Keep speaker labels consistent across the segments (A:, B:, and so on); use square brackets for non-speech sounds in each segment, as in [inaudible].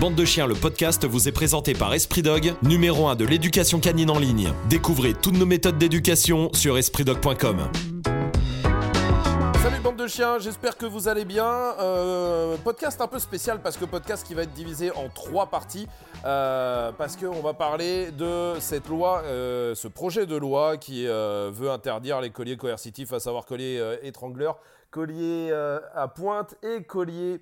A: Bande de chiens, le podcast vous est présenté par Esprit Dog, numéro 1 de l'éducation canine en ligne. Découvrez toutes nos méthodes d'éducation sur espritdog.com.
B: Salut bande de chiens, j'espère que vous allez bien. Euh, podcast un peu spécial parce que podcast qui va être divisé en trois parties. Euh, parce qu'on va parler de cette loi, euh, ce projet de loi qui veut interdire les colliers coercitifs, à savoir colliers étrangleurs, colliers à pointe et colliers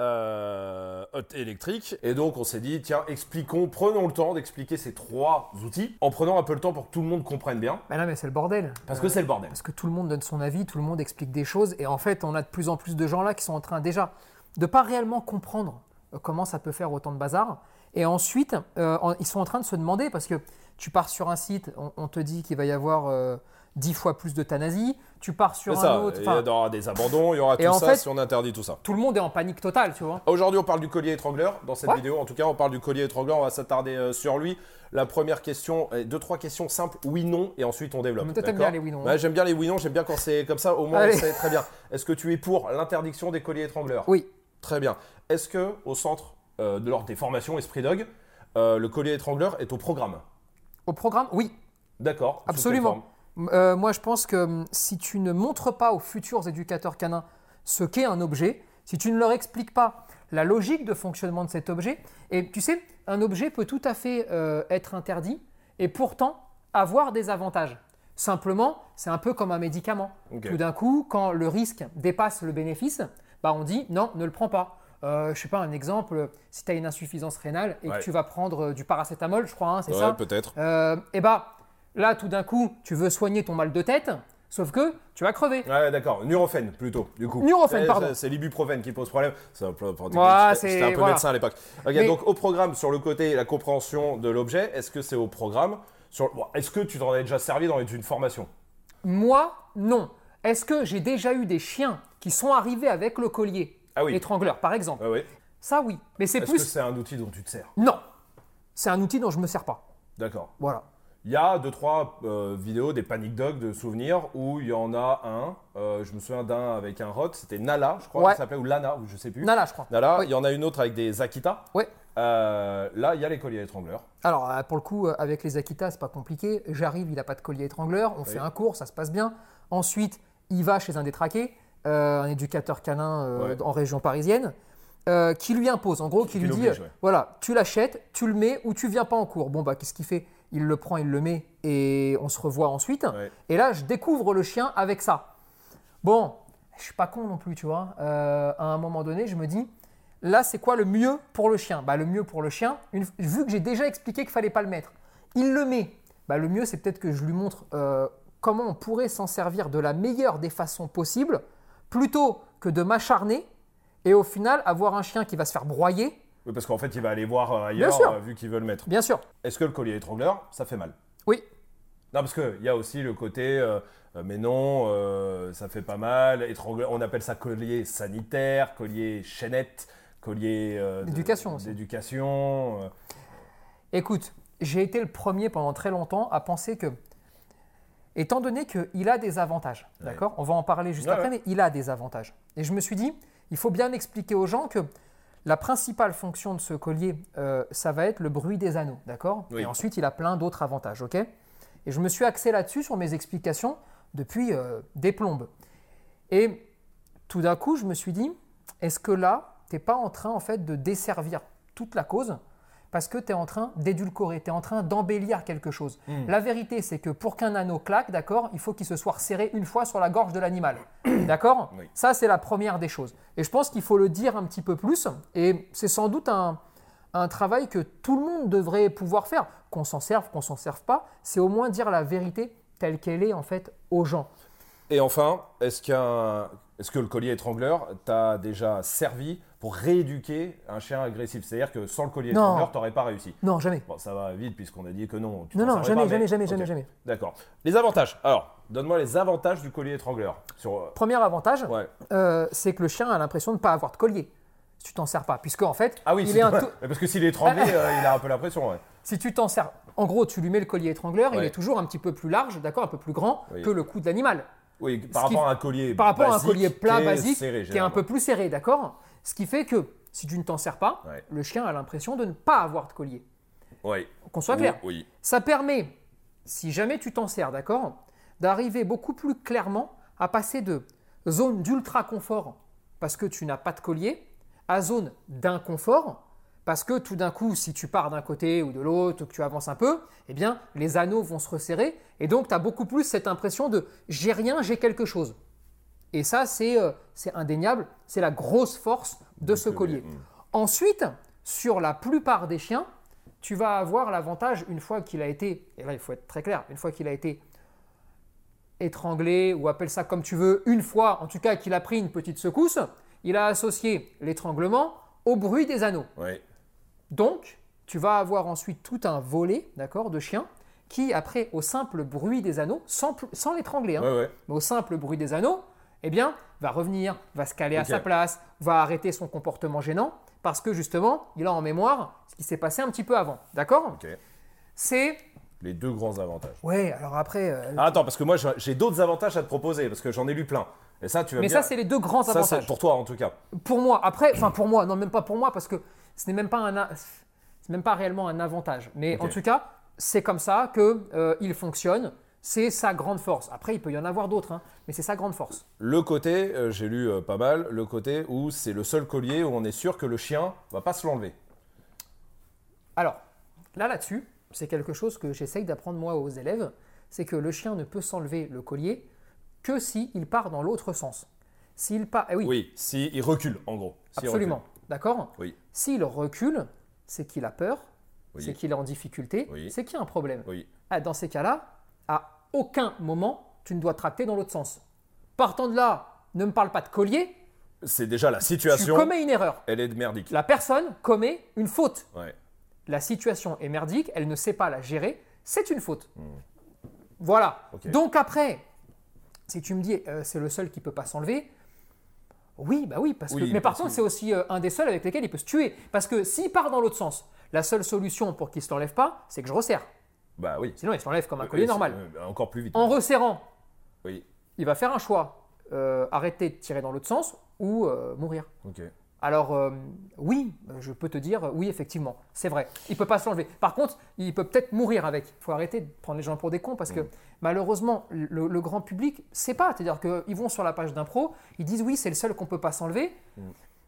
B: euh, électriques. Et donc on s'est dit, tiens, expliquons, prenons le temps d'expliquer ces trois outils en prenant un peu le temps pour que tout le monde comprenne bien.
C: Bah non, mais c'est le bordel.
B: Parce que c'est le bordel.
C: Parce que tout le monde donne son avis, tout le monde explique des choses, et en fait, on a de plus en plus de gens là qui sont en train déjà de pas réellement comprendre euh, comment ça peut faire autant de bazar. Et ensuite, euh, ils sont en train de se demander, parce que tu pars sur un site, on, on te dit qu'il va y avoir euh, 10 fois plus d'euthanasie, tu pars sur un autre,
B: il y aura des abandons, il y aura tout
C: en
B: ça
C: fait-
B: si on interdit tout ça.
C: tout le monde est en panique totale, tu vois.
B: Aujourd'hui, on parle du collier étrangleur dans cette
C: Ouais.
B: vidéo. En tout cas, on parle du collier étrangleur. On va s'attarder euh, sur lui. La première question, euh, deux trois questions simples, oui non, et ensuite on développe.
C: Mais t'aimes bien les oui, non, hein
B: Ouais, j'aime bien les oui non. J'aime bien quand c'est comme ça. Au moins,
C: Allez.
B: on sait très bien. Est-ce que tu es pour l'interdiction des colliers étrangleurs
C: Oui,
B: Très bien. Est-ce que au centre euh, de lors des formations Esprit Dog, le collier étrangleur est au programme
C: au programme, oui.
B: D'accord.
C: Absolument. Euh, moi, je pense que hum, si tu ne montres pas aux futurs éducateurs canins ce qu'est un objet, si tu ne leur expliques pas la logique de fonctionnement de cet objet, et tu sais, un objet peut tout à fait euh, être interdit et pourtant avoir des avantages. Simplement, c'est un peu comme un médicament. Tout d'un coup, quand le risque dépasse le bénéfice, bah on dit non, ne le prends pas. Euh, je sais pas, un exemple, si tu as une insuffisance rénale et
B: Ouais.
C: que tu vas prendre euh, du paracétamol, je crois, hein, c'est
B: Ouais,
C: ça
B: peut-être.
C: euh, et bah là tout d'un coup tu veux soigner ton mal de tête, sauf que tu vas crever.
B: Ouais, d'accord. Nurophène plutôt, du coup.
C: Nurophène,
B: Eh,
C: pardon.
B: c'est- l'ibuprofène qui pose problème. C'est un peu un peu
C: voilà.
B: médecin à l'époque. Ok,
C: Mais-
B: donc au programme sur le côté la compréhension de l'objet, est-ce que c'est au programme? Sur... bon, Est-ce que tu t'en as déjà servi dans une formation?
C: Moi, non. Est-ce que j'ai déjà eu des chiens qui sont arrivés avec le collier
B: Ah oui.
C: étrangleur par exemple?
B: Ah oui.
C: Ça oui, mais c'est
B: Est-ce
C: plus
B: que c'est un outil dont tu te sers?
C: Non. C'est un outil dont je me sers pas.
B: D'accord.
C: Voilà.
B: Il y a deux trois euh, vidéos des panic dogs de souvenirs où il y en a un. euh, je me souviens d'un avec un rot, c'était Nala, je crois,
C: Ouais.
B: s'appelait ou Lana, ou je sais plus.
C: Nala, je crois.
B: Nala.
C: Oui.
B: Il y en a une autre avec des Akita.
C: Ouais.
B: Euh, là, il y a les colliers étrangleurs.
C: Alors euh, pour le coup, euh, avec les Akita, c'est pas compliqué. J'arrive, il a pas de collier étrangleur, on fait un cours, ça se passe bien. Ensuite, il va chez un détraqué, euh, un éducateur canin euh,
B: Ouais.
C: en région parisienne, euh, qui lui impose, en gros, qui,
B: Qui
C: lui dit,
B: l'oblige, ouais.
C: voilà, tu l'achètes, tu le mets ou tu viens pas en cours. Bon bah qu'est-ce qu'il fait? Il le prend, il le met et on se revoit ensuite.
B: Ouais.
C: Et là, je découvre le chien avec ça. Bon, je suis pas con non plus, tu vois. Euh, à un moment donné, je me dis, là, c'est quoi le mieux pour le chien? Bah, le mieux pour le chien, une- vu que j'ai déjà expliqué qu'il fallait pas le mettre, il le met. Bah, le mieux, c'est peut-être que je lui montre euh, comment on pourrait s'en servir de la meilleure des façons possibles, plutôt que de m'acharner et au final avoir un chien qui va se faire broyer.
B: Oui, parce qu'en fait, il va aller voir euh, ailleurs euh, vu qu'il veut le mettre.
C: Bien sûr.
B: Est-ce que le collier étrangleur, ça fait mal
C: Oui.
B: Non, parce qu'il y a aussi le côté, euh, mais non, ça fait pas mal. Étrangleur, on appelle ça collier sanitaire, collier chaînette, collier
C: D'éducation aussi.
B: d'éducation.
C: Écoute, j'ai été le premier pendant très longtemps à penser que, étant donné qu'il a des avantages, d'accord? On va en parler juste
B: Ouais,
C: après,
B: ouais.
C: mais il a des avantages. Et je me suis dit, il faut bien expliquer aux gens que la principale fonction de ce collier, euh, ça va être le bruit des anneaux, d'accord
B: Oui.
C: Et ensuite, il a plein d'autres avantages, ok Et je me suis axé là-dessus sur mes explications depuis euh, des plombes. Et tout d'un coup, je me suis dit, est-ce que là, tu n'es pas en train en fait de desservir toute la cause parce que tu es en train d'édulcorer, tu es en train d'embellir quelque chose. La vérité, c'est que pour qu'un anneau claque, d'accord, il faut qu'il se soit resserré une fois sur la gorge de l'animal. [coughs] D'accord?
B: Oui.
C: Ça, c'est la première des choses. Et je pense qu'il faut le dire un petit peu plus. Et c'est sans doute un, un travail que tout le monde devrait pouvoir faire. Qu'on s'en serve, qu'on s'en serve pas, c'est au moins dire la vérité telle qu'elle est en fait aux gens.
B: Et enfin, est-ce qu'un, est-ce que le collier étrangleur t'a déjà servi pour rééduquer un chien agressif C'est-à-dire que sans le collier étrangleur, t'aurais pas réussi.
C: Non, jamais.
B: Bon, ça va vite puisqu'on a dit que non. tu
C: Non, non, jamais,
B: pas,
C: jamais,
B: mais-
C: jamais, jamais, jamais.
B: D'accord. Les avantages. Alors, donne-moi les avantages du collier étrangleur. Sur, euh,
C: Premier avantage,
B: ouais.
C: euh, c'est que le chien a l'impression de ne pas avoir de collier. Si tu t'en sers pas, puisque en fait,
B: Ah oui,
C: il
B: c'est
C: est un
B: Mais parce que s'il est étranglé, euh, il a un peu la pression. Ouais.
C: si tu t'en sers, en gros, tu lui mets le collier étrangleur, il est toujours un petit peu plus large, d'accord, un peu plus grand
B: Oui.
C: que le cou de l'animal.
B: Oui, par
C: Ce
B: rapport à un collier
C: Par rapport à un collier plat basique,
B: serré,
C: qui est un peu plus serré, d'accord Ce qui fait que si tu ne t'en sers pas,
B: Ouais.
C: le chien a l'impression de ne pas avoir de collier.
B: Oui.
C: Qu'on soit clair.
B: Oui.
C: Ça permet, si jamais tu t'en sers, d'accord, d'arriver beaucoup plus clairement à passer de zone d'ultra confort parce que tu n'as pas de collier à zone d'inconfort parce que tout d'un coup, si tu pars d'un côté ou de l'autre ou que tu avances un peu, eh bien, les anneaux vont se resserrer et donc tu as beaucoup plus cette impression de j'ai rien, j'ai quelque chose. Et ça, c'est euh, c'est indéniable, c'est la grosse force de ce collier.
B: mm.
C: Ensuite, sur la plupart des chiens, tu vas avoir l'avantage, une fois qu'il a été, et là il faut être très clair, une fois qu'il a été étranglé, ou appelle ça comme tu veux, une fois en tout cas qu'il a pris une petite secousse, il a associé l'étranglement au bruit des anneaux.
B: Oui.
C: Donc, tu vas avoir ensuite tout un volet, d'accord, de chiens qui, après, au simple bruit des anneaux, sans, sans l'étrangler, hein,
B: Ouais, ouais.
C: mais au simple bruit des anneaux, eh bien, va revenir, va se caler à sa place, va arrêter son comportement gênant, parce que justement, il a en mémoire ce qui s'est passé un petit peu avant. D'accord?
B: Ok.
C: C'est.
B: Les deux grands avantages.
C: Ouais, alors après. euh,
B: Ah, attends, parce que moi, j'ai- d'autres avantages à te proposer, parce que j'en ai lu plein. Et ça, tu vas
C: mais
B: bien-
C: ça, c'est les deux grands
B: Ça, c'est
C: avantages.
B: pour toi, en tout cas.
C: Pour moi, après, enfin pour moi, non, même pas pour moi, parce que ce n'est même pas un. même pas réellement un avantage. Mais en tout cas, c'est comme ça qu'il fonctionne. C'est sa grande force. Après, il peut y en avoir d'autres, hein, mais c'est sa grande force.
B: Le côté, euh, j'ai lu euh, pas mal, le côté où c'est le seul collier où on est sûr que le chien va pas se l'enlever.
C: Alors, là, là-dessus, c'est quelque chose que j'essaye d'apprendre moi aux élèves, c'est que le chien ne peut s'enlever le collier que s'il part dans l'autre sens. S'il part, eh oui,
B: Oui, si il recule, en gros. S'il
C: absolument, d'accord?
B: Oui,
C: S'il recule, c'est qu'il a peur,
B: Oui.
C: c'est qu'il est en difficulté,
B: Oui.
C: c'est qu'il y a un problème.
B: oui.
C: Ah, Dans ces cas-là, à aucun moment, tu ne dois tracter dans l'autre sens. Partant de là, ne me parle pas de collier,
B: C'est déjà la
C: tu
B: situation,
C: commets une erreur.
B: elle est de merdique.
C: La personne commet une faute.
B: Ouais.
C: la situation est merdique, elle ne sait pas la gérer, c'est une faute. Voilà.
B: Ok.
C: Donc après, si tu me dis euh, c'est le seul qui peut pas s'enlever, oui, bah oui, parce que. Mais par contre,
B: que-
C: c'est aussi euh, un des seuls avec lesquels il peut se tuer. Parce que s'il part dans l'autre sens, la seule solution pour qu'il se l'enlève pas, c'est que je resserre.
B: Bah oui.
C: Sinon, il se l'enlève comme un collier normal.
B: encore plus vite.
C: En resserrant,
B: Oui,
C: il va faire un choix euh, arrêter de tirer dans l'autre sens ou euh, mourir.
B: ok.
C: Alors euh, oui, je peux te dire, oui, effectivement, c'est vrai. Il peut pas se l'enlever. Par contre, il peut peut-être mourir avec. Il faut arrêter de prendre les gens pour des cons parce que
B: Mm.
C: malheureusement, le, le grand public sait pas. C'est-à-dire qu'ils vont sur la page d'un pro, ils disent oui, c'est le seul qu'on peut pas s'enlever.
B: Mm.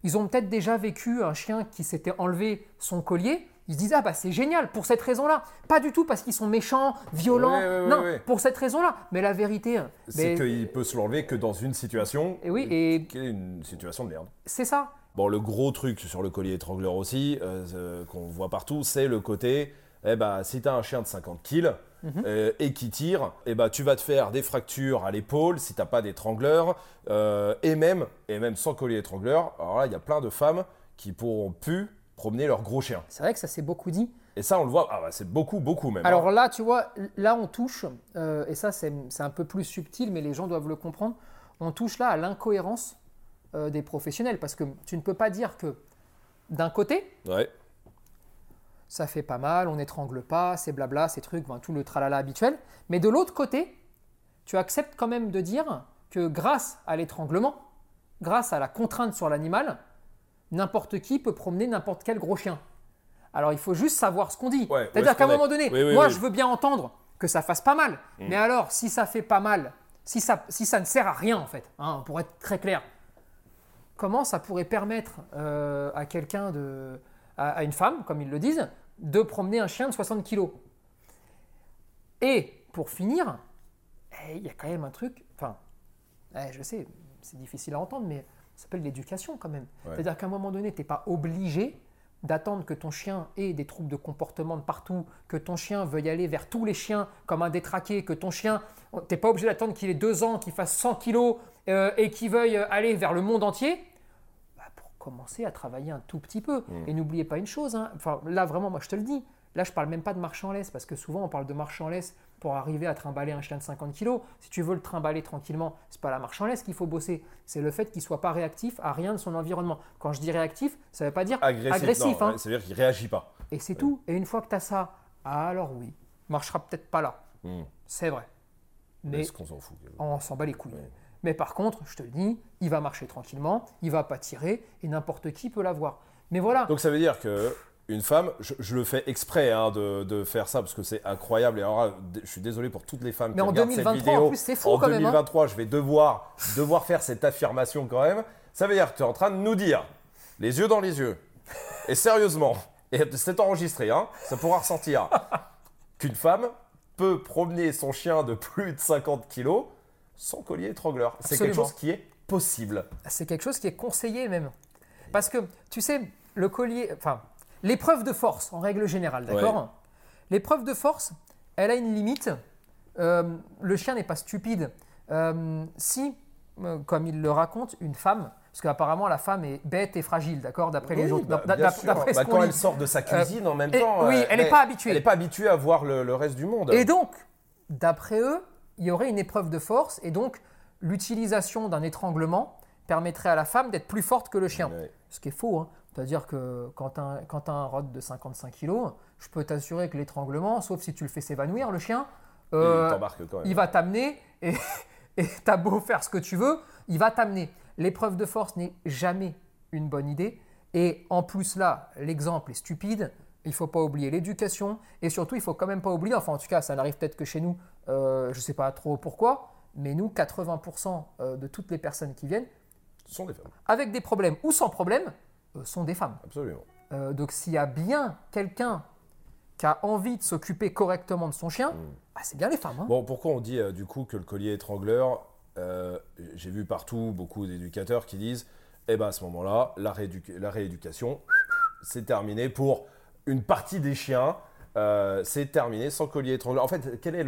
C: Ils ont peut-être déjà vécu un chien qui s'était enlevé son collier. Ils se disent ah bah c'est génial pour cette raison-là. Pas du tout parce qu'ils sont méchants, violents.
B: Ouais, ouais, ouais,
C: non,
B: ouais.
C: pour cette raison-là. Mais la vérité,
B: C'est
C: mais-
B: qu'il peut se l'enlever que dans une situation
C: et oui, et
B: qui est une situation de merde.
C: c'est ça.
B: Bon, le gros truc sur le collier étrangleur aussi, euh, euh, qu'on voit partout, c'est le côté, eh ben, si tu as un chien de 50 kills
C: Mhm.
B: euh, et qui tire, eh ben, tu vas te faire des fractures à l'épaule si t'as pas d'étrangleur, euh, et même, et même sans collier étrangleur. Alors là, il y a plein de femmes qui pourront plus promener leur gros chien.
C: C'est vrai que ça s'est beaucoup dit.
B: Et ça, on le voit, ah bah, c'est beaucoup, beaucoup même. hein.
C: Alors là, tu vois, là on touche, euh, et ça c'est c'est un peu plus subtil, mais les gens doivent le comprendre, on touche là à l'incohérence euh, des professionnels, parce que tu ne peux pas dire que d'un côté,
B: Ouais,
C: ça fait pas mal, on n'étrangle pas, c'est blabla, ces trucs, ben, tout le tralala habituel, mais de l'autre côté, tu acceptes quand même de dire que grâce à l'étranglement, grâce à la contrainte sur l'animal, n'importe qui peut promener n'importe quel gros chien. Alors il faut juste savoir ce qu'on dit.
B: Ouais,
C: C'est-à-dire qu'à un moment donné,
B: Oui, oui,
C: moi
B: oui.
C: je veux bien entendre que ça fasse pas mal. Mais alors, si ça fait pas mal, si ça, si ça ne sert à rien en fait, hein, pour être très clair, comment ça pourrait permettre euh, à quelqu'un de, à, à une femme, comme ils le disent, de promener un chien de 60 kilos? Et pour finir, eh, il y a quand même un truc, enfin, eh, je sais, c'est difficile à entendre, mais ça s'appelle l'éducation quand même.
B: Ouais.
C: C'est-à-dire qu'à un moment donné, tu n'es pas obligé d'attendre que ton chien ait des troubles de comportement de partout, que ton chien veuille aller vers tous les chiens comme un détraqué, que ton chien, tu n'es pas obligé d'attendre qu'il ait deux ans, qu'il fasse 100 kilos euh, et qu'il veuille aller vers le monde entier. Bah, pour commencer à travailler un tout petit peu. Et n'oubliez pas une chose, hein, enfin, là vraiment, moi je te le dis, là je parle même pas de marche en laisse, parce que souvent on parle de marche en laisse pour arriver à trimballer un chien de 50 kg. Si tu veux le trimballer tranquillement, c'est pas la marche en laisse qu'il faut bosser, c'est le fait qu'il soit pas réactif à rien de son environnement. Quand je dis réactif, ça veut pas dire
B: agressif.
C: agressif,
B: non,
C: hein.
B: ouais, C'est-à-dire qu'il réagit pas.
C: et c'est tout. Et une fois que tu as ça, alors oui, marchera peut-être pas là,
B: Hmm.
C: c'est vrai.
B: Mais ce qu'on s'en fout.
C: on s'en bat les couilles.
B: Ouais.
C: Mais par contre, je te le dis, il va marcher tranquillement, il va pas tirer et n'importe qui peut l'avoir. Mais voilà.
B: Donc ça veut dire que une femme, je, je le fais exprès hein, de, de faire ça parce que c'est incroyable. Et alors, je suis désolé pour toutes les femmes
C: Mais
B: qui
C: en
B: regardent
C: 2023,
B: cette vidéo.
C: en plus, c'est fou
B: en
C: quand même, hein.
B: 2023, je vais devoir, devoir faire cette affirmation quand même. Ça veut dire que tu es en train de nous dire, les yeux dans les yeux, et sérieusement, et c'est enregistré, hein, ça pourra ressentir, qu'une femme peut promener son chien de plus de 50 kilos sans collier étrangleur. C'est quelque chose qui est possible.
C: C'est quelque chose qui est conseillé même. Parce que, tu sais, le collier, enfin, l'épreuve de force, en règle générale, d'accord?
B: Ouais.
C: L'épreuve de force, elle a une limite. Euh, le chien n'est pas stupide. Euh, si, euh, comme il le raconte, une femme, parce qu'apparemment la femme est bête et fragile, d'accord, d'après les autres,
B: bah, bien sûr. Bah, quand
C: lit.
B: elle sort de sa cuisine en même
C: et-
B: temps,
C: oui, elle n'est pas habituée.
B: Elle n'est pas habituée à voir le, le reste du monde.
C: Et donc, d'après eux, il y aurait une épreuve de force, et donc l'utilisation d'un étranglement permettrait à la femme d'être plus forte que le chien.
B: Ouais.
C: Ce qui est faux. Hein. C'est-à-dire que quand tu as, un rod de 55 kg, je peux t'assurer que l'étranglement, sauf si tu le fais s'évanouir, le chien, euh,
B: il t'embarque quand même.
C: il va t'amener [laughs] et t'as beau faire ce que tu veux, il va t'amener. L'épreuve de force n'est jamais une bonne idée. Et en plus là, l'exemple est stupide. Il faut pas oublier l'éducation et surtout il faut quand même pas oublier, enfin en tout cas ça n'arrive peut-être que chez nous, euh, je sais pas trop pourquoi, mais nous 80% euh, de toutes les personnes qui viennent
B: sont des femmes,
C: avec des problèmes ou sans problème euh, sont des femmes.
B: absolument.
C: Euh, donc s'il y a bien quelqu'un qui a envie de s'occuper correctement de son chien, bah, c'est bien les femmes. hein.
B: Bon, pourquoi on dit euh, du coup que le collier étrangleur, euh, j'ai vu partout beaucoup d'éducateurs qui disent, eh ben à ce moment-là, la, rééduc- la rééducation, c'est terminé pour une partie des chiens. Euh, c'est terminé sans collier étrangleur. En fait, quel est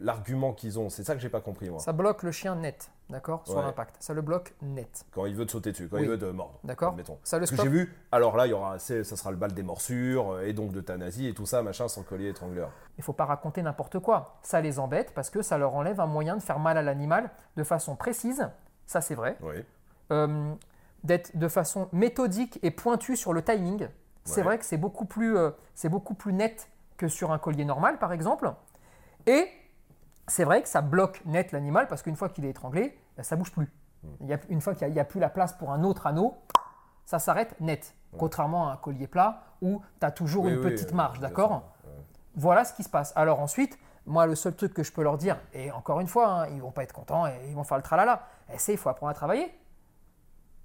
B: l'argument qu'ils ont? C'est ça que j'ai pas compris moi.
C: Ça bloque le chien net, d'accord, sur
B: Ouais.
C: l'impact. Ça le bloque net,
B: Quand il veut te sauter dessus, quand
C: Oui.
B: il veut te mordre.
C: d'accord?
B: admettons.
C: Ça le
B: Parce que j'ai vu, alors là, il y aura, ça sera le bal des morsures euh, et donc d'euthanasie et tout ça, machin, sans collier étrangleur.
C: Il faut pas raconter n'importe quoi. Ça les embête parce que ça leur enlève un moyen de faire mal à l'animal de façon précise. Ça c'est vrai.
B: Oui.
C: Euh, D'être de façon méthodique et pointue sur le timing. C'est
B: Ouais.
C: vrai que c'est beaucoup plus, euh, c'est beaucoup plus net que sur un collier normal, par exemple. Et c'est vrai que ça bloque net l'animal parce qu'une fois qu'il est étranglé, ben, ça bouge plus.
B: Hmm.
C: Il y a, une fois qu'il n'y a, plus la place pour un autre anneau, ça s'arrête net. Contrairement à un collier plat où tu as toujours
B: Oui,
C: une
B: oui,
C: petite marge, d'accord. Voilà ce qui se passe. Alors ensuite, moi, le seul truc que je peux leur dire, et encore une fois, hein, ils vont pas être contents et ils vont faire le tralala, et c'est il faut apprendre à travailler.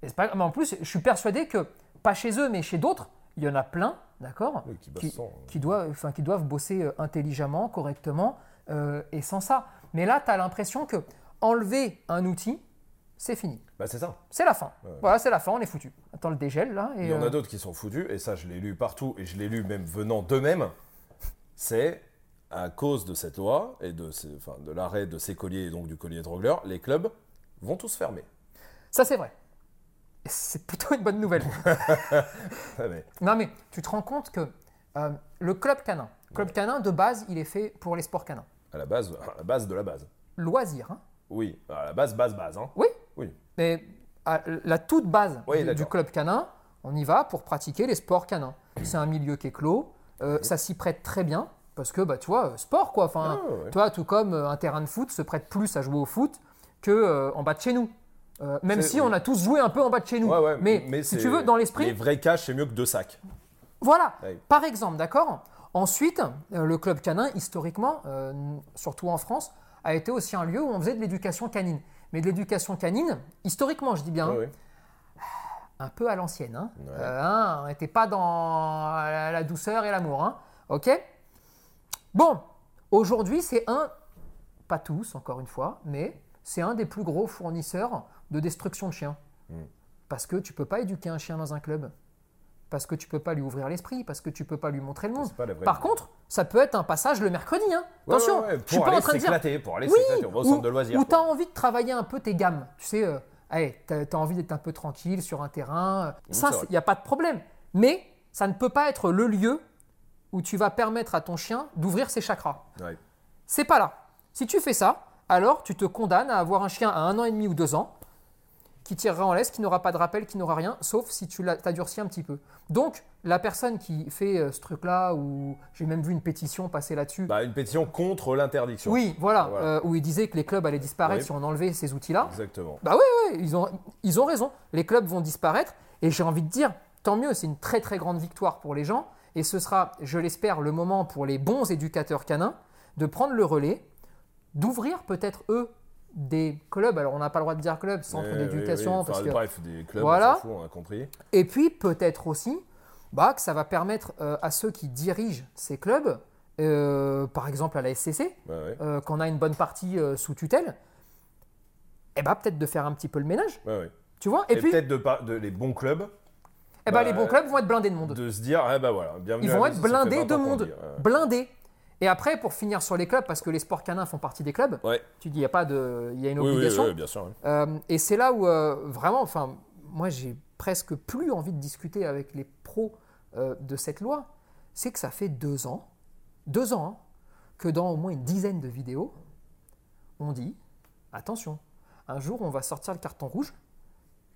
C: Et c'est pas- mais en plus, je suis persuadé que, pas chez eux, mais chez d'autres, il y en a plein, d'accord
B: Oui, qui euh.
C: qui doivent, enfin, qui doivent bosser euh, intelligemment, correctement euh, et sans ça. Mais là, tu as l'impression que enlever un outil, c'est fini.
B: Bah, c'est ça.
C: C'est la fin. Voilà, c'est la fin, on est foutu. Attends le dégel là. Et,
B: Il y en a d'autres qui sont foutus, et ça je l'ai lu partout, et je l'ai lu même venant d'eux-mêmes. C'est à cause de cette loi et de, ces- enfin, de l'arrêt de ces colliers et donc du collier étrangleur, les clubs vont tous fermer.
C: Ça, c'est vrai. C'est plutôt une bonne nouvelle. [laughs]
B: Ah,
C: Non, mais tu te rends compte que euh, le club canin, club canin de base, il est fait pour les sports canins.
B: à la base, à la base de la base.
C: Loisir, hein
B: Oui, à la base, base, base. Hein.
C: Oui,
B: Oui.
C: mais à la toute base
B: Oui,
C: du, club canin, on y va pour pratiquer les sports canins. C'est un milieu qui est clos, euh, ça s'y prête très bien, parce que, bah, tu vois, euh, sport quoi. Enfin,
B: Ah, ouais.
C: tu vois, tout comme un terrain de foot se prête plus à jouer au foot que euh, en bas de chez nous. Euh, même si on a tous joué un peu en bas de chez nous.
B: Ouais, ouais,
C: mais, si tu veux, dans l'esprit,
B: Les vrais caches, c'est mieux que deux sacs.
C: Voilà,
B: Ouais.
C: par exemple, d'accord? Ensuite, euh, le club canin, historiquement, euh, surtout en France, a été aussi un lieu où on faisait de l'éducation canine. Mais de l'éducation canine, historiquement, je dis bien,
B: ouais.
C: un peu à l'ancienne. Hein. Euh, hein, on n'était pas dans la, la douceur et l'amour. Hein ok? Bon, aujourd'hui, c'est un, pas tous, encore une fois, mais c'est un des plus gros fournisseurs de destruction de chiens.
B: Hmm.
C: Parce que tu peux pas éduquer un chien dans un club. Parce que tu peux pas lui ouvrir l'esprit, parce que tu peux pas lui montrer le monde. Par contre, ça peut être un passage le mercredi. Hein.
B: Ouais,
C: Attention,
B: ouais, ouais,
C: je suis
B: pour
C: pas
B: aller
C: en train de dire
B: pour aller
C: oui,
B: s'éclater, on va au centre de loisirs.
C: Ou tu as envie de travailler un peu tes gammes. Tu sais, euh, allez, tu as, envie d'être un peu tranquille sur un terrain.
B: Oui,
C: ça, il n'y a pas de problème. Mais ça ne peut pas être le lieu où tu vas permettre à ton chien d'ouvrir ses chakras. C'est pas là. Si tu fais ça, alors tu te condamnes à avoir un chien à un an et demi ou deux ans qui tirera en laisse, qui n'aura pas de rappel, qui n'aura rien, sauf si tu l'as- durci un petit peu. Donc, la personne qui fait euh, ce truc-là, ou j'ai même vu une pétition passer là-dessus,
B: Bah, une pétition contre l'interdiction.
C: oui, voilà,
B: Voilà.
C: euh, où il disait que les clubs allaient disparaître
B: Oui.
C: si on enlevait ces outils-là.
B: Exactement.
C: Bah ouais, ouais, ils ont, ils ont raison. Les clubs vont disparaître et j'ai envie de dire, tant mieux, c'est une très très grande victoire pour les gens et ce sera, je l'espère, le moment pour les bons éducateurs canins de prendre le relais, d'ouvrir peut-être eux des clubs. Alors on n'a pas le droit de dire club, centre
B: Oui, oui,
C: d'éducation,
B: oui.
C: parce
B: Enfin,
C: que
B: Bref, des clubs,
C: Voilà.
B: on a compris.
C: et puis peut-être aussi bah, que ça va permettre euh, à ceux qui dirigent ces clubs, euh, par exemple à la SCC, euh, qu'on a une bonne partie sous tutelle, et bah peut-être de faire un petit peu le ménage, tu vois?
B: Et,
C: Et, puis,
B: peut-être de, de les bons clubs,
C: eh ben,
B: bah,
C: les bons clubs vont être blindés de monde.
B: de se dire, ah bah voilà, bienvenue
C: Ils vont être blindés
B: 20
C: de monde. Blindés. Et après, pour finir sur les clubs, parce que les sports canins font partie des clubs,
B: Ouais.
C: tu dis, il y a pas de, il y a une
B: Oui, oui,
C: obligation.
B: oui, bien sûr.
C: Euh, et c'est là où, euh, vraiment, enfin, moi, j'ai presque plus envie de discuter avec les pros euh, de cette loi. C'est que ça fait deux ans, deux ans, hein, que dans au moins une dizaine de vidéos, on dit, attention, un jour, on va sortir le carton rouge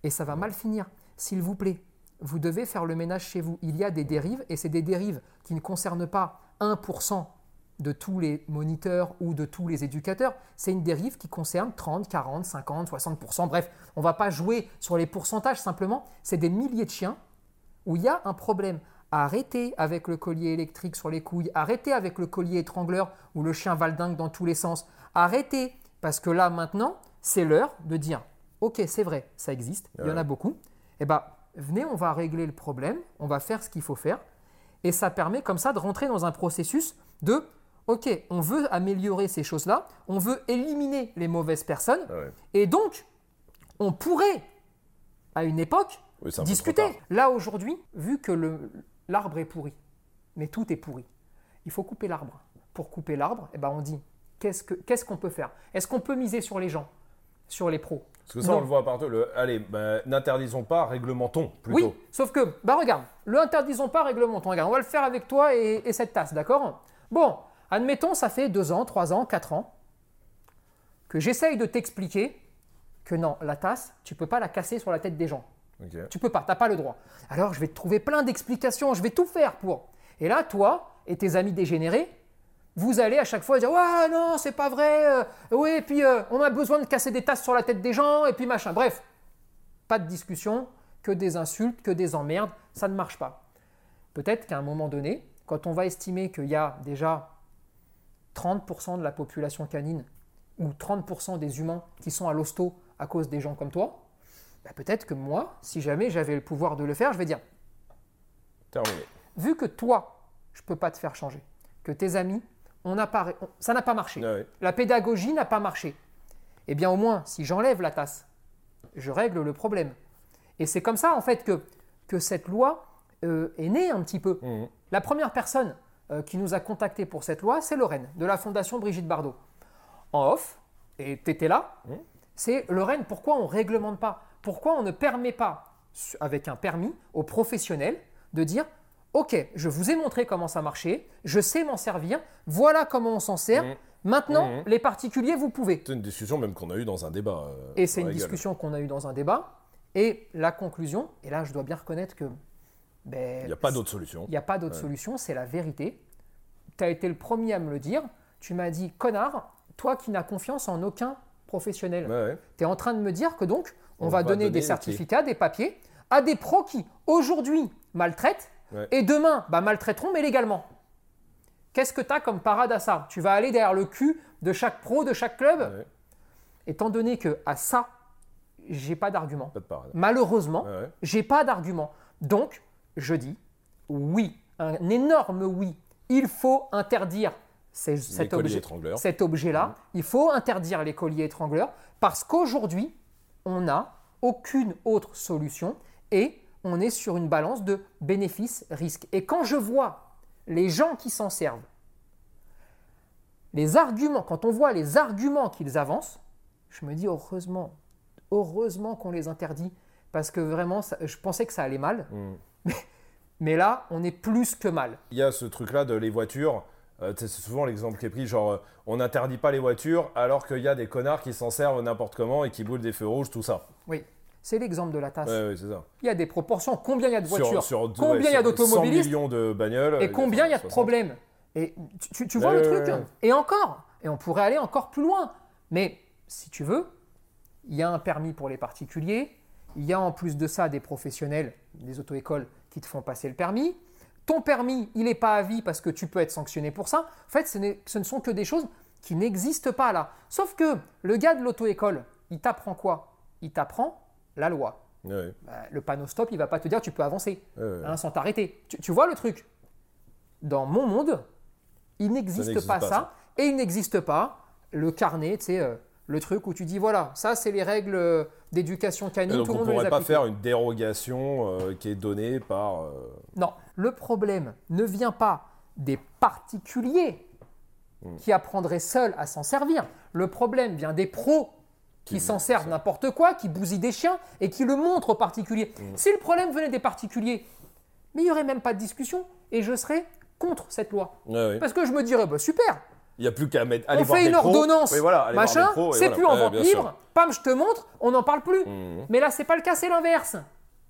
C: et ça va mal finir. S'il vous plaît, vous devez faire le ménage chez vous. Il y a des dérives et c'est des dérives qui ne concernent pas 1% de tous les moniteurs ou de tous les éducateurs. C'est une dérive qui concerne 30, 40, 50, 60%. Bref, on ne va pas jouer sur les pourcentages simplement. C'est des milliers de chiens où il y a un problème. Arrêtez avec le collier électrique sur les couilles. Arrêtez avec le collier étrangleur où le chien valdingue dans tous les sens. Arrêtez parce que là maintenant, c'est l'heure de dire Ok, c'est vrai, ça existe, il y en a beaucoup. Eh bien, venez, on va régler le problème, on va faire ce qu'il faut faire. Et ça permet comme ça de rentrer dans un processus de OK, on veut améliorer ces choses-là, on veut éliminer les mauvaises personnes.
B: Ah ouais.
C: Et donc, on pourrait, à une époque,
B: Oui, un
C: discuter. Là, aujourd'hui, vu que l'arbre est pourri, mais tout est pourri, il faut couper l'arbre. Pour couper l'arbre, eh ben, on dit qu'est-ce que- qu'est-ce qu'on peut faire? Est-ce qu'on peut miser sur les gens, sur les pros?
B: Parce que ça,
C: Non.
B: on le voit partout. Le, allez, bah, n'interdisons pas, réglementons plutôt.
C: Oui, sauf que, bah regarde, le interdisons pas, réglementons. Regarde, on va le faire avec toi et, et cette tasse, d'accord? Bon, admettons, ça fait deux ans, trois ans, quatre ans que j'essaye de t'expliquer que non, la tasse, tu peux pas la casser sur la tête des gens.
B: Ok.
C: Tu peux pas, t'as pas le droit. Alors je vais te trouver plein d'explications, je vais tout faire pour. Et là, toi et tes amis dégénérés, vous allez à chaque fois dire ouais non c'est pas vrai, euh, oui et puis euh, on a besoin de casser des tasses sur la tête des gens et puis machin. Bref, pas de discussion, que des insultes, que des emmerdes, ça ne marche pas. Peut-être qu'à un moment donné, quand on va estimer qu'il y a déjà 30% de la population canine ou 30% des humains qui sont à l'hosto à cause des gens comme toi, bah, peut-être que moi, si jamais j'avais le pouvoir de le faire, je vais dire,
B: Terminé.
C: vu que toi, je ne peux pas te faire changer, que tes amis, on n'a pas, on- ça n'a pas marché,
B: Ah
C: la pédagogie n'a pas marché, eh bien au moins, si j'enlève la tasse, je règle le problème. Et c'est comme ça, en fait, que, que cette loi euh, est née un petit peu.
B: Mhm.
C: La première personne qui nous a contactés pour cette loi, c'est Lorraine, de la Fondation Brigitte Bardot. En off, et tu étais là, c'est Lorraine, pourquoi on ne réglemente pas? Pourquoi on ne permet pas, avec un permis, aux professionnels de dire Ok, je vous ai montré comment ça marchait, je sais m'en servir, voilà comment on s'en sert, maintenant, les particuliers, vous pouvez.
B: C'est une discussion même qu'on a eue dans un débat. euh,
C: Et c'est une
B: gueule.
C: discussion qu'on a eue dans un débat. Et la conclusion, et là je dois bien reconnaître que ben,
B: Il n'y a pas d'autre solution.
C: il n'y a pas d'autre solution, c'est la vérité. Tu as été le premier à me le dire. Tu m'as dit, connard, toi qui n'as confiance en aucun professionnel,
B: Ouais, ouais.
C: tu es en train de me dire que donc, on,
B: On
C: va,
B: va
C: donner,
B: donner
C: des certificats, des papiers à des pros qui, aujourd'hui, maltraitent et demain, bah, maltraiteront, mais légalement. Qu'est-ce que tu as comme parade à ça? Tu vas aller derrière le cul de chaque pro, de chaque club? Étant donné que à ça, j'ai pas d'argument. Malheureusement, j'ai pas d'argument. Donc, je dis oui, un énorme oui. Il faut interdire ces- cet, objet, objet-là. Il faut interdire les colliers étrangleurs parce qu'aujourd'hui, on n'a aucune autre solution et on est sur une balance de bénéfices-risques. Et quand je vois les gens qui s'en servent, les arguments, quand on voit les arguments qu'ils avancent, je me dis heureusement, heureusement qu'on les interdit parce que vraiment, ça- je pensais que ça allait mal.
B: Mm. [laughs]
C: Mais, là, on est plus que mal.
B: Il y a ce truc-là de les voitures. euh, c'est souvent l'exemple qui est pris, genre euh, on n'interdit pas les voitures alors qu'il y a des connards qui s'en servent n'importe comment et qui boulent des feux rouges, tout ça.
C: Oui. C'est l'exemple de la tasse.
B: Ouais, ouais, c'est ça.
C: Il y a des proportions. Combien il y a de
B: Sur-
C: voitures?
B: sur- ouais,
C: Combien il y a d'automobilistes?
B: 100 millions de bagnoles.
C: Et combien il y a de
B: 60.
C: problèmes? Et tu, tu- tu vois le truc? hein. Et encore Et on pourrait aller encore plus loin. Mais si tu veux, il y a un permis pour les particuliers. Il y a en plus de ça des professionnels, des auto-écoles qui te font passer le permis. Ton permis, il n'est pas à vie parce que tu peux être sanctionné pour ça. En fait, ce, ne sont que des choses qui n'existent pas là. Sauf que le gars de l'auto-école, il t'apprend quoi? Il t'apprend la loi.
B: Ouais.
C: Bah, le panneau stop, il va pas te dire tu peux avancer
B: Ouais,
C: hein, sans t'arrêter. Tu, tu vois le truc? Dans mon monde, il n'existe
B: n'existe
C: pas,
B: pas,
C: ça,
B: ça.
C: et il n'existe pas le carnet, tu sais, euh, le truc où tu dis voilà, ça c'est les règles euh, d'éducation canine,
B: donc
C: tout
B: on
C: les
B: pourrait pas faire une dérogation euh, qui est donnée par. euh,
C: Non, le problème ne vient pas des particuliers
B: Hmm.
C: qui apprendraient seuls à s'en servir. Le problème vient des pros qui
B: Qui
C: s'en servent n'importe quoi, qui bousillent des chiens et qui le montrent aux particuliers.
B: Hmm.
C: Si le problème venait des particuliers, mais il n'y aurait même pas de discussion et je serais contre cette loi. Parce que je me dirais, bah, super,
B: Il n'y a plus qu'à mettre. aller
C: on
B: voir
C: fait
B: des
C: une
B: pros.
C: ordonnance,
B: Oui, voilà, aller voir
C: machin,
B: des pros, et
C: c'est
B: voilà.
C: plus en
B: Ouais,
C: vente
B: bien sûr.
C: libre, pam, je te montre, on n'en parle plus.
B: Mhm.
C: Mais là, c'est pas le cas, c'est l'inverse.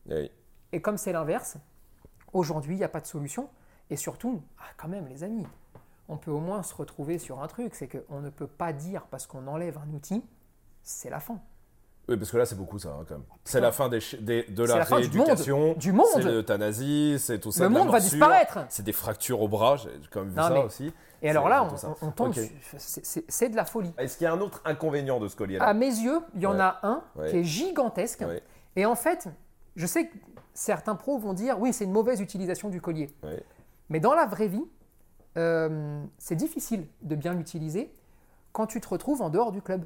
B: Oui.
C: Et comme c'est l'inverse, aujourd'hui, il n'y a pas de solution. Et surtout, ah, quand même, les amis, on peut au moins se retrouver sur un truc, c'est qu'on ne peut pas dire parce qu'on enlève un outil, c'est la fin.
B: Oui, parce que là, c'est beaucoup ça, hein, quand même. C'est la fin des, chi- des- de la
C: la
B: rééducation.
C: monde. Du monde.
B: C'est l'euthanasie, c'est tout ça.
C: Le monde va disparaître.
B: C'est des fractures au bras, j'ai quand même vu
C: Non,
B: ça
C: mais-
B: aussi.
C: Et alors là, on, on tombe,
B: Ok.
C: sur- c'est- de la folie.
B: Est-ce qu'il y a un autre inconvénient de ce collier-là
C: À mes yeux, il y en
B: Ouais.
C: a un
B: Ouais.
C: qui est gigantesque.
B: Ouais.
C: Et en fait, je sais que certains pros vont dire, oui, c'est une mauvaise utilisation du collier. Mais dans la vraie vie, euh, c'est difficile de bien l'utiliser quand tu te retrouves en dehors du club.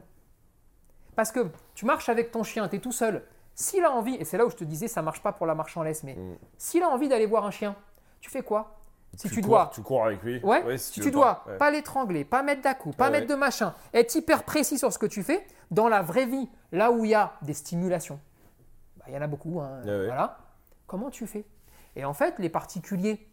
C: Parce que tu marches avec ton chien, tu es tout seul. S'il a envie, et c'est là où je te disais, ça marche pas pour la marche en laisse, mais
B: Mm.
C: s'il a envie d'aller voir un chien, tu fais quoi? Si tu,
B: cours,
C: dois,
B: Tu cours avec lui.
C: ouais,
B: Ouais,
C: si tu dois
B: pas. Ouais.
C: pas l'étrangler, pas mettre d'à-coup, pas
B: Ouais,
C: mettre
B: ouais.
C: de machin, être hyper précis sur ce que tu fais, dans la vraie vie, là où il y a des stimulations, bah, il y en a beaucoup, hein,
B: ouais.
C: voilà. Comment tu fais? Et en fait, les particuliers,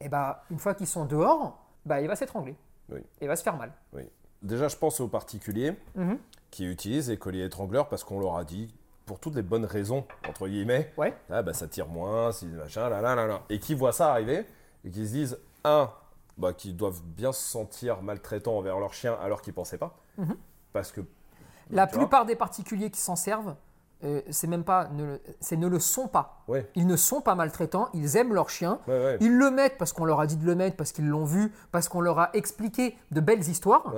C: eh bah, une fois qu'ils sont dehors, bah, il va s'étrangler.
B: Oui.
C: Il va se faire mal.
B: Oui. Déjà, je pense aux particuliers
C: Mhm.
B: Qui utilisent les colliers étrangleurs parce qu'on leur a dit, pour toutes les bonnes raisons, entre guillemets,
C: Ouais.
B: ah, bah, ça tire moins, si machin, là, là, là, là. Et qui voient ça arriver et qui se disent, un, bah, qu'ils doivent bien se sentir maltraitants envers leur chien alors qu'ils pensaient pas.
C: Mhm.
B: Parce que.
C: La
B: vois,
C: plupart des particuliers qui s'en servent, euh, c'est même pas, ne le, c'est ne le sont pas.
B: Ouais,
C: Ils ne sont pas maltraitants, ils aiment leur chien,
B: ouais, ouais.
C: Ils le mettent parce qu'on leur a dit de le mettre, parce qu'ils l'ont vu, parce qu'on leur a expliqué de belles histoires,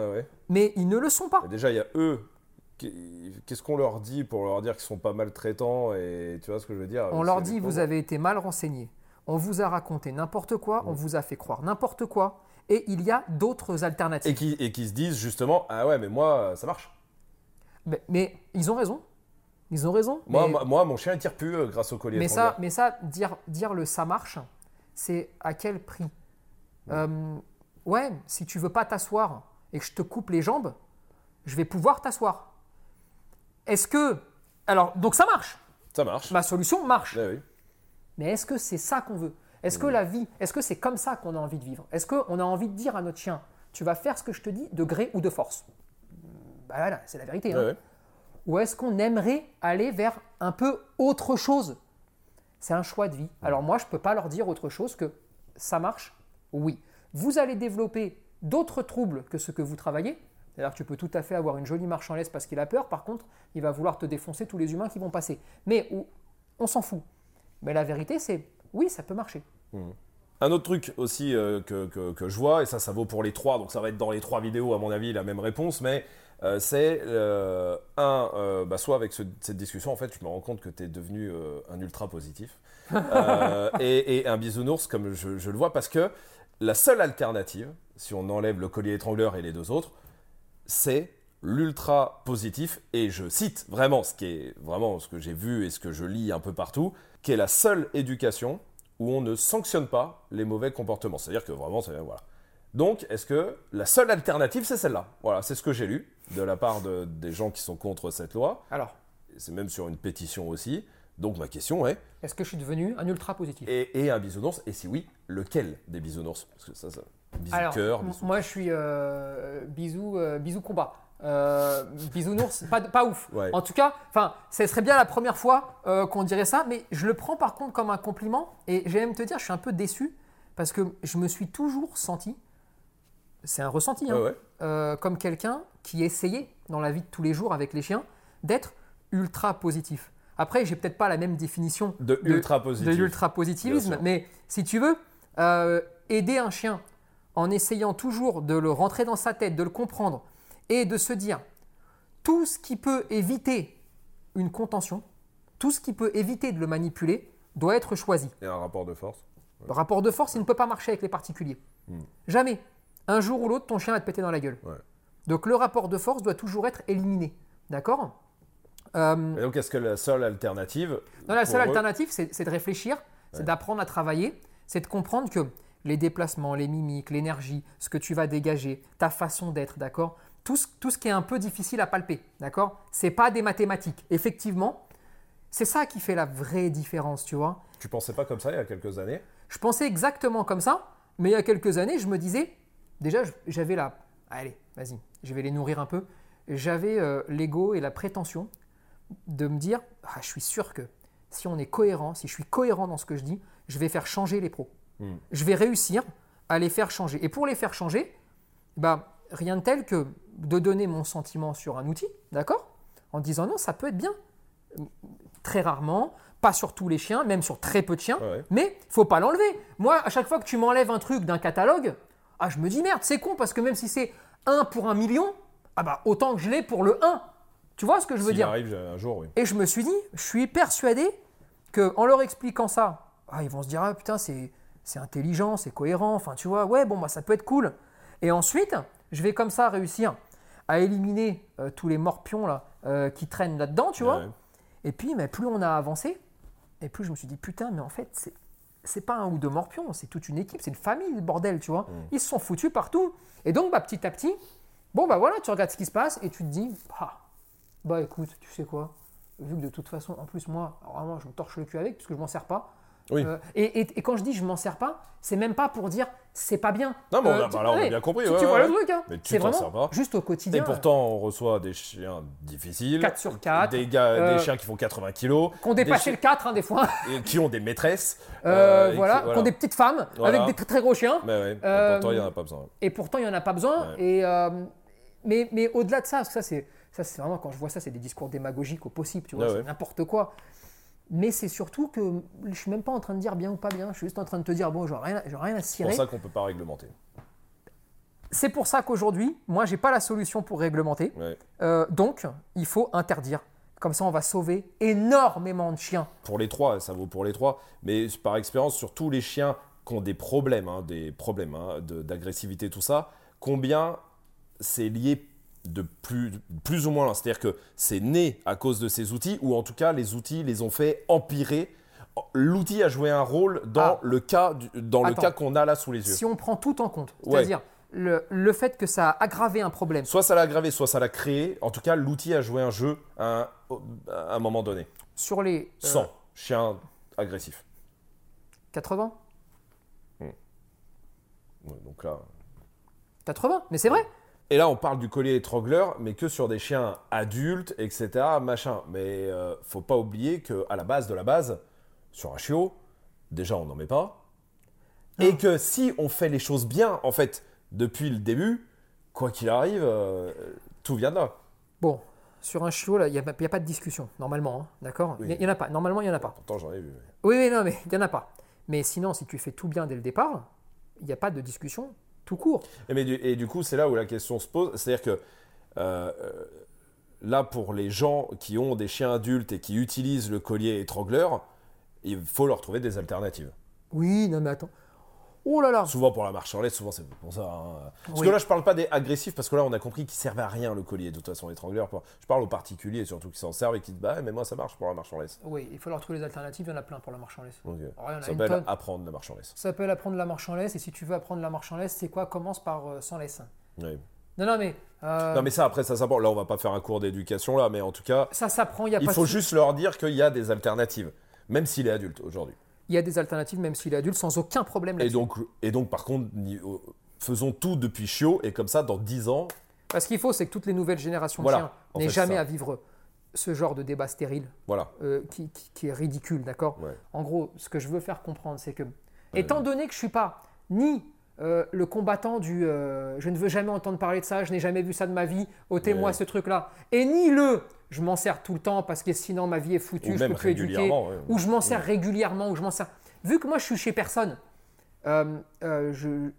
C: mais ils ne le sont pas.
B: Et déjà, il y a eux. Qu'est-ce qu'on leur dit pour leur dire qu'ils sont pas maltraitants et tu vois ce que je veux dire
C: On leur dit vous avez été mal renseignés, on vous a raconté n'importe quoi, on vous a fait croire n'importe quoi, et il y a d'autres alternatives.
B: et qui, et qui se disent justement ah ouais mais moi ça marche
C: Mais, mais ils ont raison. Ils ont raison.
B: moi,
C: mais,
B: moi, moi, mon chien il tire plus euh, grâce au collier
C: mais ça, mais ça, dire, dire le ça marche, c'est à quel prix Euh, Ouais, si tu veux pas t'asseoir et que je te coupe les jambes, je vais pouvoir t'asseoir. Est-ce que. Alors, donc ça marche.
B: ça marche
C: Ma solution marche.
B: Oui.
C: Mais est-ce que c'est ça qu'on veut? Est-ce que la vie, est-ce que c'est comme ça qu'on a envie de vivre? Est-ce qu'on a envie de dire à notre chien, tu vas faire ce que je te dis de gré ou de force? Bah voilà, c'est la vérité. hein.
B: Ouais.
C: Ou est-ce qu'on aimerait aller vers un peu autre chose? C'est un choix de vie. Alors moi, je ne peux pas leur dire autre chose que ça marche, oui. Vous allez développer d'autres troubles que ce que vous travaillez? C'est-à-dire que tu peux tout à fait avoir une jolie marche en laisse parce qu'il a peur. Par contre, il va vouloir te défoncer tous les humains qui vont passer. Mais ou- on s'en fout. Mais la vérité, c'est oui, ça peut marcher.
B: Un autre truc aussi euh, que, que- que je vois, et ça, ça vaut pour les trois, donc ça va être dans les trois vidéos, à mon avis, la même réponse, mais euh, c'est euh, un, bah, soit avec ce- cette discussion, en fait, je me rends compte que tu es devenu un ultra positif, [laughs] et, et un bisounours, comme je, je le vois, parce que la seule alternative, si on enlève le collier étrangleur et les deux autres, c'est l'ultra positif, et je cite vraiment ce qui est vraiment ce que j'ai vu et ce que je lis un peu partout, qui est la seule éducation où on ne sanctionne pas les mauvais comportements. C'est-à-dire que vraiment, c'est voilà. Donc, est-ce que la seule alternative, c'est celle-là? Voilà, c'est ce que j'ai lu de la part de- des gens qui sont contre cette loi.
C: Alors,
B: C'est même sur une pétition aussi. Donc, ma question est
C: est-ce que je suis devenu un ultra positif?
B: Et, et un bisounours? Et si oui, lequel des bisounours? Parce que ça, ça
C: Alors,
B: cœur,
C: moi je suis euh, bisou, euh, bisou combat. Euh, bisounours, pas, pas ouf.
B: Ouais.
C: En tout cas, enfin, ce serait bien la première fois euh, qu'on dirait ça, mais je le prends par contre comme un compliment. Et j'ai même te dire, je suis un peu déçu parce que je me suis toujours senti, c'est un ressenti, hein,
B: Ouais, ouais.
C: euh, comme quelqu'un qui essayait dans la vie de tous les jours avec les chiens d'être ultra positif. Après, j'ai peut-être pas la même définition
B: De ultra positif.
C: de l'ultra positivisme, mais si tu veux, aider un chien en essayant toujours de le rentrer dans sa tête, de le comprendre et de se dire tout ce qui peut éviter une contention, tout ce qui peut éviter de le manipuler doit être choisi.
B: Et un rapport de force.
C: Le rapport de force, il ne peut pas marcher avec les particuliers. Jamais. Un jour ou l'autre, ton chien va te péter dans la gueule.
B: Ouais.
C: Donc le rapport de force doit toujours être éliminé. D'accord? Euh,
B: Et donc, est-ce que la seule alternative.
C: non, la seule
B: eux-
C: alternative, c'est c'est de réfléchir, c'est d'apprendre à travailler, c'est de comprendre que les déplacements, les mimiques, l'énergie, ce que tu vas dégager, ta façon d'être, d'accord? Tout ce, tout ce qui est un peu difficile à palper, d'accord? C'est pas des mathématiques. Effectivement, c'est ça qui fait la vraie différence, tu vois?
B: Tu pensais pas comme ça il y a quelques années?
C: Je pensais exactement comme ça, mais il y a quelques années, je me disais, déjà, j'avais la... Allez, vas-y, je vais les nourrir un peu. J'avais euh, l'ego et la prétention de me dire, ah, je suis sûr que si on est cohérent, si je suis cohérent dans ce que je dis, je vais faire changer les pros. Je vais réussir à les faire changer. Et pour les faire changer, bah, rien de tel que de donner mon sentiment sur un outil, d'accord En disant non, ça peut être bien. Très rarement, pas sur tous les chiens, même sur très peu de chiens,
B: Ouais.
C: mais faut pas l'enlever. Moi, à chaque fois que tu m'enlèves un truc d'un catalogue, ah, je me dis merde, c'est con parce que même si c'est 1 pour un million, ah bah autant que je l'ai pour le 1. Tu vois ce que je veux dire?
B: arrive un jour, oui.
C: et je me suis dit, je suis persuadé que en leur expliquant ça, ah, ils vont se dire ah putain c'est c'est intelligent, c'est cohérent, enfin tu vois, ouais bon bah ça peut être cool. Et ensuite, je vais comme ça réussir à éliminer euh, tous les morpions là euh, qui traînent là-dedans, tu vois.
B: Ouais.
C: Et puis mais plus on a avancé, et plus je me suis dit putain mais en fait c'est c'est pas un ou deux morpions, c'est toute une équipe, c'est une famille, le bordel, tu vois. Ils se sont foutus partout. Et donc bah petit à petit, bon bah voilà, tu regardes ce qui se passe et tu te dis ah bah écoute, tu sais quoi? Vu que de toute façon, en plus moi, vraiment, je me torche le cul avec puisque je m'en sers pas.
B: Oui.
C: Euh, et, et- et quand je dis je m'en sers pas, c'est même pas pour dire c'est pas bien.
B: Non, mais on a-
C: Euh,
B: là, on a bien compris,
C: Tu,
B: ouais,
C: tu
B: ouais,
C: vois
B: ouais.
C: le truc, hein
B: Mais tu t'en sers pas.
C: juste au
B: Et
C: quotidien.
B: pourtant, on reçoit des chiens difficiles.
C: 4 sur 4.
B: Des, gars,
C: Euh,
B: des chiens qui font 80 kilos. Des
C: dépassait
B: chi-
C: le 4 hein, des fois. [laughs]
B: et qui ont des maîtresses.
C: Euh,
B: euh, et qui-
C: voilà, Qu'on des petites femmes
B: Voilà.
C: avec des très très gros chiens.
B: Mais et
C: Euh,
B: pourtant, il n'y en a pas besoin.
C: Et pourtant, il n'y en a pas besoin. Et, euh, mais mais au-delà de ça, parce que ça, c'est ça, c'est vraiment, quand je vois ça, c'est des discours démagogiques au possible, tu vois,
B: Ouais,
C: c'est n'importe quoi. Mais c'est surtout que je suis même pas en train de dire bien ou pas bien, je suis juste en train de te dire, bon, j'aurais rien, rien à
B: C'est
C: cirer.
B: pour ça qu'on ne peut pas réglementer.
C: C'est pour ça qu'aujourd'hui, moi, j'ai pas la solution pour réglementer.
B: Ouais.
C: Euh, donc, il faut interdire. Comme ça, on va sauver énormément de chiens.
B: Pour les trois, ça vaut pour les trois. Mais par expérience, sur tous les chiens qui ont des problèmes, hein, des problèmes hein, de- d'agressivité, tout ça, combien c'est lié de plus, plus ou moins là C'est-à-dire que c'est né à cause de ces outils, ou en tout cas, les outils les ont fait empirer. L'outil a joué un rôle dans
C: Ah.
B: le cas, le cas qu'on a là sous les yeux.
C: Si on prend tout en compte,
B: Ouais.
C: c'est-à-dire le, le fait que ça a aggravé un problème,
B: Soit ça l'a aggravé, soit ça l'a créé. En tout cas, l'outil a joué un jeu à un, à un moment donné.
C: sur les euh,
B: 100 chiens agressifs.
C: 80
B: Ouais, donc là.
C: 80 Mais c'est vrai
B: Et là, on parle du collier étrangleur, mais que sur des chiens adultes, etc. Machin. Mais euh, faut pas oublier que à la base de la base, sur un chiot, déjà on n'en met pas. Et que si on fait les choses bien, en fait, depuis le début, quoi qu'il arrive, euh, tout vient de là.
C: Bon, sur un chiot, il n'y a, pas- a de discussion, normalement, hein, d'accord?
B: Oui.
C: Il n'y en a pas, normalement, il n'y en a pas.
B: Pourtant, j'en ai vu.
C: Oui, oui, non, mais il n'y en a pas. Mais sinon, si tu fais tout bien dès le départ, il n'y a pas de discussion tout court.
B: Et, mais du, et du coup, c'est là où la question se pose. C'est-à-dire que euh, là, pour les gens qui ont des chiens adultes et qui utilisent le collier étrangleur, il faut leur trouver des alternatives.
C: Oui, non, mais attends. Oh là là
B: Souvent pour la marche en laisse, souvent c'est pour ça. hein. Parce
C: Oui.
B: que là, je parle pas des agressifs, parce que là, on a compris qu'ils servaient à rien le collier, de toute façon, l'étrangleur. Je parle aux particuliers, surtout qui s'en servent et qui disent Bah, mais moi, ça marche pour la marche en laisse.
C: Oui, il faut leur trouver des alternatives, il y en a plein pour la marche en laisse.
B: Donc,
C: Alors, il y en a
B: ça s'appelle apprendre la marche en laisse.
C: Ça s'appelle apprendre la marche en laisse, et si tu veux apprendre la marche en laisse, c'est quoi? Commence par euh, sans laisse.
B: Oui.
C: Non, non, mais, euh,
B: Non, mais ça, après, ça s'apprend. Là, on va pas faire un cours d'éducation, là, mais en tout cas,
C: ça s'apprend, il y a
B: il
C: pas
B: faut juste leur dire qu'il y a des alternatives, même s'il est adulte aujourd'hui.
C: Il y a des alternatives, même s'il est adulte, sans aucun problème
B: Et
C: là-dessus.
B: donc, et donc, par contre, euh, faisons tout depuis chiot, et comme ça, dans 10 ans,
C: Parce qu'il faut, c'est que toutes les nouvelles générations
B: Voilà,
C: chiens n'aient jamais
B: ça.
C: à vivre ce genre de débat stérile
B: Voilà.
C: euh, qui, qui- qui est ridicule, d'accord
B: Ouais.
C: En gros, ce que je veux faire comprendre, c'est que, étant donné que je suis pas ni euh, le combattant du euh, je ne veux jamais entendre parler de ça, je n'ai jamais vu ça de ma vie, ôtez-moi ce truc-là, et ni le je m'en sers tout le temps parce que sinon ma vie est foutue,
B: Ou
C: je
B: même
C: peux plus éduquer,
B: ouais.
C: ou je m'en sers régulièrement, ou je m'en sers. Vu que moi je suis chez personne, euh, euh,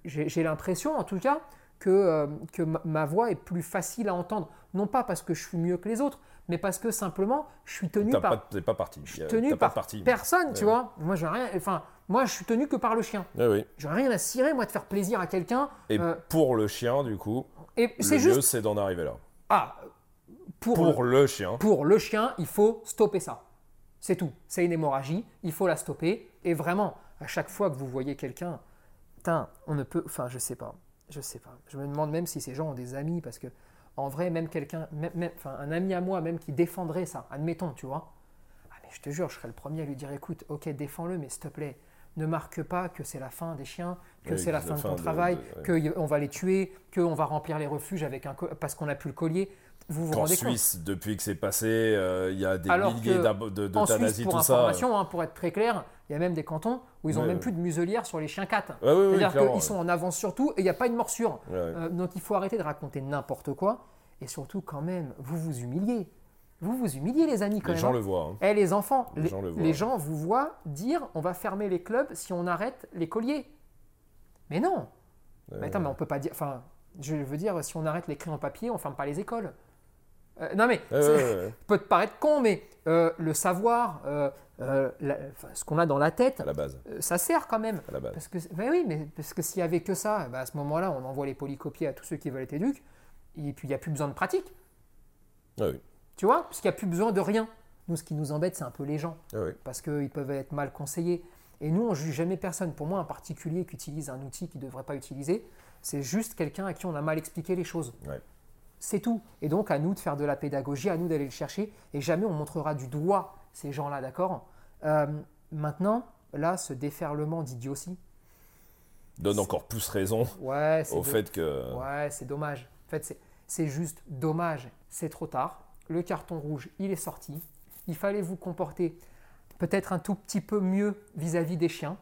C: j'ai l'impression en tout cas que, euh, que ma, voix est plus facile à entendre. Non pas parce que je suis mieux que les autres, mais parce que simplement je suis tenu par,
B: pas, pas parti.
C: je suis tenu par
B: parti.
C: personne, tu
B: Ouais.
C: vois. Moi, j'ai rien. Enfin, moi, je suis tenu que par le chien.
B: Oui.
C: J'ai rien à cirer, moi, de faire plaisir à quelqu'un.
B: Et pour le chien, du coup,
C: et
B: le mieux,
C: juste.
B: c'est d'en arriver là.
C: Ah, pour,
B: Pour
C: le,
B: le chien.
C: pour le chien, il faut stopper ça. C'est tout. C'est une hémorragie. Il faut la stopper. Et vraiment, à chaque fois que vous voyez quelqu'un, on ne peut. Enfin, je sais pas. Je sais pas. Je me demande même si ces gens ont des amis parce que, en vrai, même quelqu'un, même, même- enfin, un ami à moi, même qui défendrait ça, admettons, tu vois. Ah, mais je te jure, je serais le premier à lui dire écoute, ok, défends-le, mais s'il te plaît, ne marque pas que c'est la fin des chiens, que
B: Oui,
C: c'est la
B: que
C: fin de ton
B: de-
C: travail,
B: de-
C: qu'on va les tuer, qu'on va remplir les refuges avec un parce qu'on n'a plus le collier. Vous vous
B: Qu'en
C: rendez compte
B: Suisse, depuis que c'est passé, euh, il y a des
C: Alors
B: milliers
C: que
B: de-
C: En Suisse,
B: d'euthanasie,
C: pour
B: tout ça.
C: hein, pour être très clair, il y a même des cantons où ils n'ont
B: Ouais,
C: même
B: ouais.
C: plus de muselière sur les chiens 4.
B: Ouais,
C: C'est-à-dire qu'ils sont en avance sur tout et il n'y a pas une morsure. Euh, donc il faut arrêter de raconter n'importe quoi. Et surtout, quand même, vous vous humiliez. Vous vous humiliez, les amis, quand
B: Les
C: même.
B: gens
C: hein.
B: le voient. hein.
C: Eh, les enfants,
B: Les
C: les,
B: gens le voient.
C: les gens vous voient dire on va fermer les clubs si on arrête les colliers. Mais non. Mais attends, mais on peut pas dire. Enfin, je veux dire, si on arrête les crayons papier, on ferme pas les écoles. Euh, non mais,
B: ouais, [laughs]
C: peut te paraître con, mais euh, le savoir, euh, euh, la- ce qu'on a dans la tête,
B: à la base.
C: euh, ça sert quand même.
B: À la base.
C: Parce que, ben oui, mais parce que s'il y avait que ça, ben à ce moment-là, on envoie les polycopiés à tous ceux qui veulent être éduques, et puis il n'y a plus besoin de pratique,
B: Ouais, oui.
C: tu vois, parce qu'il n'y a plus besoin de rien. Nous, ce qui nous embête, c'est un peu les gens,
B: Ouais, oui.
C: parce qu'ils peuvent être mal conseillés. Et nous, on juge jamais personne. Pour moi, un particulier qui utilise un outil qu'il ne devrait pas utiliser, c'est juste quelqu'un à qui on a mal expliqué les choses.
B: Ouais.
C: C'est tout. Et donc, à nous de faire de la pédagogie, à nous d'aller le chercher. Et jamais on montrera du doigt ces gens-là, d'accord? Euh, Maintenant, là, ce déferlement d'idiotie,
B: Donne encore plus raison
C: ouais,
B: au
C: de-
B: fait que.
C: Ouais, c'est dommage. En fait, c'est- juste dommage. C'est trop tard. Le carton rouge, il est sorti. Il fallait vous comporter peut-être un tout petit peu mieux vis-à-vis des chiens.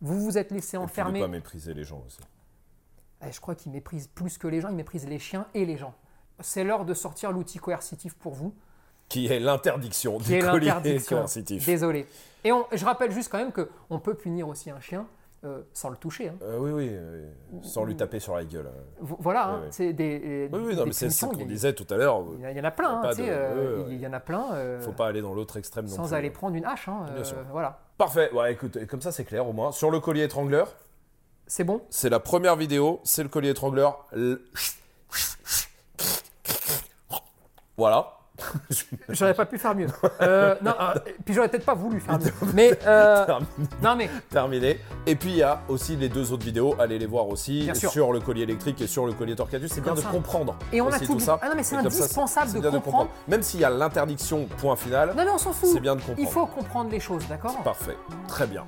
C: Vous vous êtes laissé
B: Et puis de
C: enfermer.
B: pas mépriser les gens aussi.
C: Eh, je crois qu'ils méprisent plus que les gens, ils méprisent les chiens et les gens. C'est l'heure de sortir l'outil coercitif pour vous,
B: Qui est l'interdiction du collier coercitif.
C: Désolé. Et on- je rappelle juste quand même qu'on peut punir aussi un chien euh, sans le toucher. hein.
B: Euh, oui, oui, oui. Sans lui taper sur la gueule. hein.
C: Vo- Voilà, hein,
B: Ouais, ouais.
C: c'est des.
B: Oui, oui, non, mais c'est ce qu'on
C: il
B: disait tout à l'heure.
C: Il y, en a- il y en a plein,
B: Il y
C: hein, euh, il y en a plein. euh,
B: Faut pas aller dans l'autre extrême non
C: sans
B: plus.
C: aller prendre une hache. hein,
B: Bien
C: euh,
B: sûr.
C: Voilà.
B: Parfait. Ouais, écoute, comme ça c'est clair au moins. Sur le collier étrangleur,
C: C'est bon?
B: C'est la première vidéo, c'est le collier étrangleur. Le- Voilà. [laughs]
C: J'aurais pas pu faire mieux. Euh, non, euh, puis j'aurais peut-être pas voulu faire mieux. [laughs] Mais euh, non, mais
B: Terminé. Et puis il y a aussi les deux autres vidéos, allez les voir aussi sur le collier électrique et sur le collier Torquatus. C'est bien de comprendre.
C: Et on a tout
B: ça.
C: Ah non, mais c'est indispensable de
B: bien
C: comprendre.
B: Même s'il y a l'interdiction, point final,
C: non, mais on s'en fout.
B: c'est bien de comprendre.
C: Il faut comprendre les choses, d'accord?
B: Parfait. Très bien.